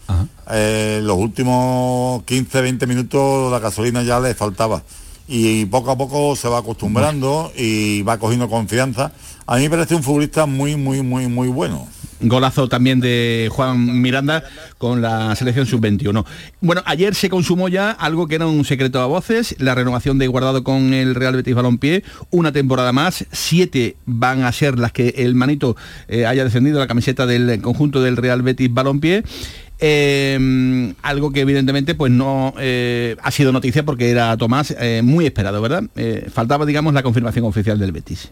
eh, los últimos 15, 20 minutos la gasolina ya le faltaba. Y poco a poco se va acostumbrando y va cogiendo confianza. A mí me parece un futbolista muy, muy, muy, muy bueno. Golazo también de Juan Miranda con la selección sub-21. Bueno, ayer se consumó ya algo que era un secreto a voces, la renovación de Guardado con el Real Betis Balompié, una temporada más, siete van a ser las que el manito eh, haya defendido la camiseta del conjunto del Real Betis Balompié. Eh, algo que evidentemente pues no eh, ha sido noticia porque era Tomás muy esperado, ¿verdad? Faltaba, digamos, la confirmación oficial del Betis.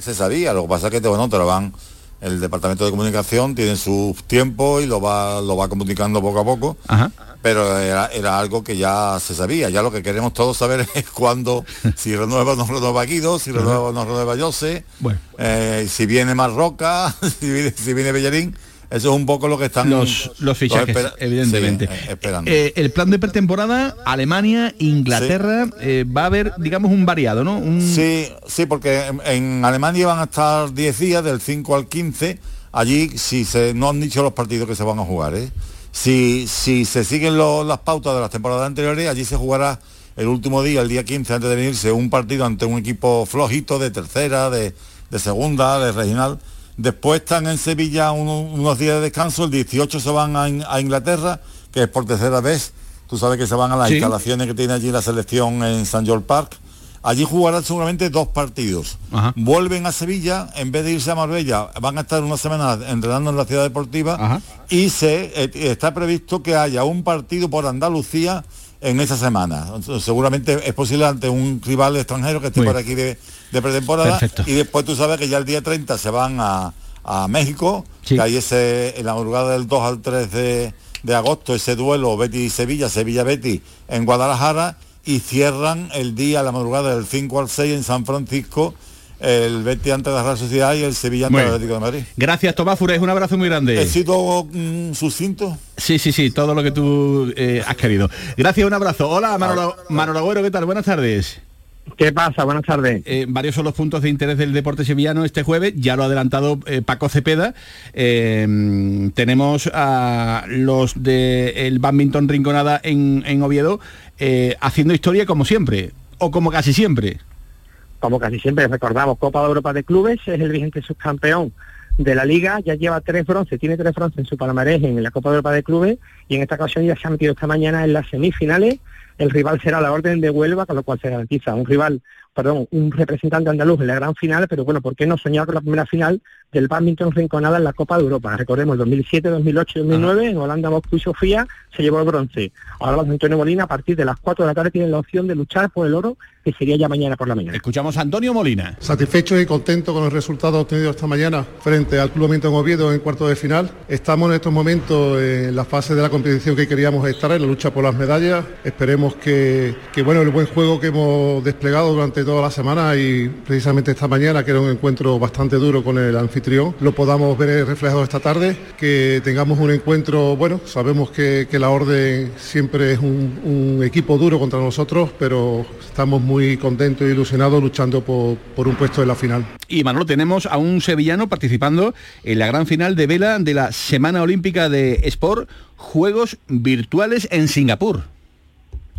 Que se sabía, lo que pasa es que te, bueno, te lo van, el departamento de comunicación tiene sus tiempos y lo va, lo va comunicando poco a poco, Ajá. pero era, era algo que ya se sabía, ya lo que queremos todos saber es cuándo, si renueva o no renueva Guido, si renueva o no renueva Jose, Bueno. eh, si viene Marroca, si viene, si viene Bellarín, Eso es un poco lo que están los, los fichajes, evidentemente. sí, eh, esperando. Eh, el plan de pretemporada, Alemania, Inglaterra, eh, va a haber, digamos, un variado, ¿no? Un- Sí, sí, porque en, en Alemania van a estar 10 días, del 5 al 15. Allí, si se, no han dicho los partidos que se van a jugar, ¿eh? Si, si se siguen lo- las pautas de las temporadas anteriores, allí se jugará el último día, el día 15, antes de venirse, un partido ante un equipo flojito de tercera, de, de segunda, de regional. Después están en Sevilla uno- unos días de descanso, el 18 se van a, In- a Inglaterra, que es por tercera vez. Tú sabes que se van a las Sí. instalaciones que tiene allí la selección en St. George Park. Allí jugarán seguramente dos partidos. Ajá. Vuelven a Sevilla, en vez de irse a Marbella, van a estar una semana entrenando en la ciudad deportiva y se eh, está previsto que haya un partido por Andalucía en esa semana. Seguramente es posible ante un rival extranjero que esté Muy por aquí de, de pretemporada. Perfecto. Y después tú sabes que ya el día 30 se van a, a México, que ahí ese, en la madrugada del 2 al 3 de, de agosto, ese duelo Betty-Sevilla, Sevilla-Betty en Guadalajara y cierran el día, la madrugada del 5 al 6 en San Francisco, el Betty ante la Real Sociedad y el Sevilla ante el. Atlético de Madrid. Gracias, Tomás Fures, un abrazo muy grande. ¿He sido mm, sucinto? Sí, sí, sí, todo lo que tú eh, has querido. Gracias, un abrazo. Hola, Manolo, Manolo Agüero, ¿qué tal? Buenas tardes. ¿Qué pasa? Buenas tardes. Eh, varios son los puntos de interés del deporte sevillano este jueves, ya lo ha adelantado eh, Paco Cepeda. Eh, tenemos a los del badminton Rinconada en, en Oviedo eh, haciendo historia como siempre, o como casi siempre. Como casi siempre recordamos, Copa de Europa de Clubes es el vigente subcampeón de la liga, ya lleva tres bronces, tiene tres bronces en su palmarés en la Copa de Europa de Clubes y en esta ocasión ya se ha metido esta mañana en las semifinales. El rival será la Orden de Huelva, con lo cual se garantiza un rival, perdón, un representante andaluz en la gran final, pero bueno, ¿por qué no soñar con la primera final del badminton rinconada en la Copa de Europa? Recordemos, 2007, 2008 y 2009, en Holanda, Moscú y Sofía se llevó el bronce. Ahora Antonio Molina, a partir de las 4 de la tarde, tienen la opción de luchar por el oro, que sería ya mañana por la mañana. Escuchamos a Antonio Molina. Satisfecho y contento con el resultado obtenido esta mañana frente al Club en Oviedo en cuarto de final. Estamos en estos momentos en la fase de la competición que queríamos estar, en la lucha por las medallas. Esperemos que, que, bueno, el buen juego que hemos desplegado durante toda la semana y precisamente esta mañana, que era un encuentro bastante duro con el anfitrión, lo podamos ver reflejado esta tarde, que tengamos un encuentro, bueno, sabemos que, que la Orden siempre es un, un equipo duro contra nosotros, pero estamos muy contentos e ilusionados luchando por, por un puesto en la final. Y Manolo, tenemos a un sevillano participando en la gran final de vela de la Semana Olímpica de Sport, Juegos Virtuales en Singapur.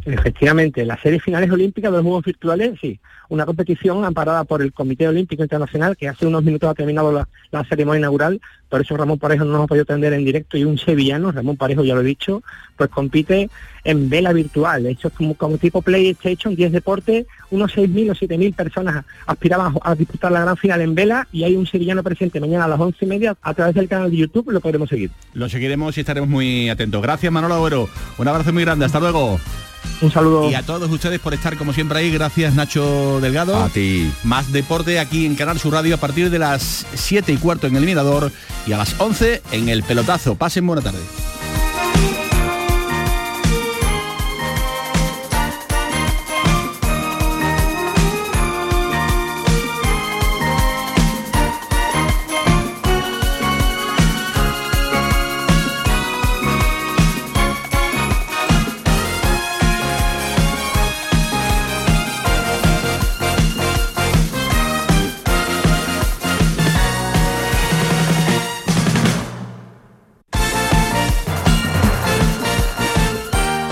Efectivamente, las series finales olímpicas de los Juegos Virtuales, sí, una competición amparada por el Comité Olímpico Internacional, que hace unos minutos ha terminado la, ceremonia inaugural, por eso Ramón Parejo no nos ha podido atender en directo, y un sevillano, Ramón Parejo ya lo he dicho, pues compite en vela virtual, hecho es como, como tipo PlayStation, 10 deportes, unos 6.000 o 7.000 personas aspiraban a, a disputar la gran final en vela, y hay un sevillano presente mañana a las once y media, a través del canal de YouTube lo podremos seguir. Lo seguiremos y estaremos muy atentos. Gracias Manolo Agüero. Un abrazo muy grande. Hasta luego. Un saludo. Y a todos ustedes por estar como siempre ahí. Gracias Nacho Delgado. A ti. Más deporte aquí en Canal Sur Radio a partir de las 7 y cuarto en el Mirador y a las 11 en el Pelotazo. Pasen buena tarde.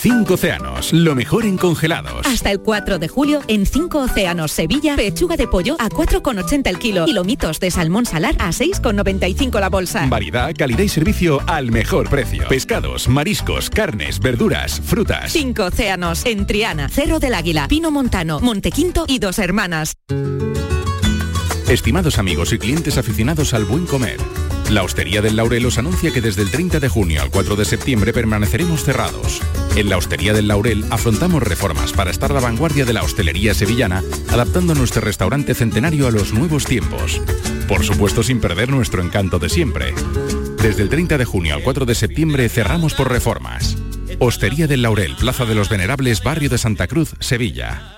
Cinco océanos, lo mejor en congelados. Hasta el 4 de julio, en 5 Océanos Sevilla, pechuga de pollo a 4,80 el kilo y lomitos de salmón salar a 6,95 la bolsa. Variedad, calidad y servicio al mejor precio. Pescados, mariscos, carnes, verduras, frutas. 5 Océanos, en Triana, Cerro del Águila, Pino Montano, Montequinto y Dos Hermanas. Estimados amigos y clientes aficionados al buen comer, La Hostería del Laurel os anuncia que desde el 30 de junio al 4 de septiembre permaneceremos cerrados. En la Hostería del Laurel afrontamos reformas para estar la vanguardia de la hostelería sevillana, adaptando nuestro restaurante centenario a los nuevos tiempos. Por supuesto sin perder nuestro encanto de siempre. Desde el 30 de junio al 4 de septiembre cerramos por reformas. Hostería del Laurel, Plaza de los Venerables, Barrio de Santa Cruz, Sevilla.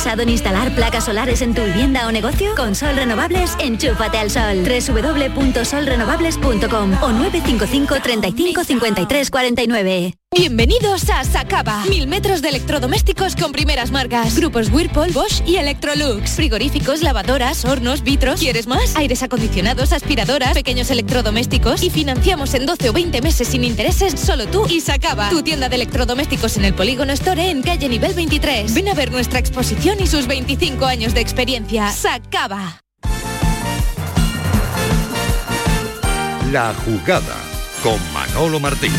¿Has pensado en instalar placas solares en tu vivienda o negocio? Con Sol Renovables, enchúfate al sol. www.solrenovables.com o 955 35 53 49. Bienvenidos a Sacaba. Mil metros de electrodomésticos con primeras marcas. Grupos Whirlpool, Bosch y Electrolux. Frigoríficos, lavadoras, hornos, vitros. ¿Quieres más? Aires acondicionados, aspiradoras, pequeños electrodomésticos. Y financiamos en 12 o 20 meses sin intereses solo tú y Sacaba. Tu tienda de electrodomésticos en el Polígono Store en calle nivel 23. Ven a ver nuestra exposición y sus 25 años de experiencia. Sacaba. La jugada con Manolo Martín.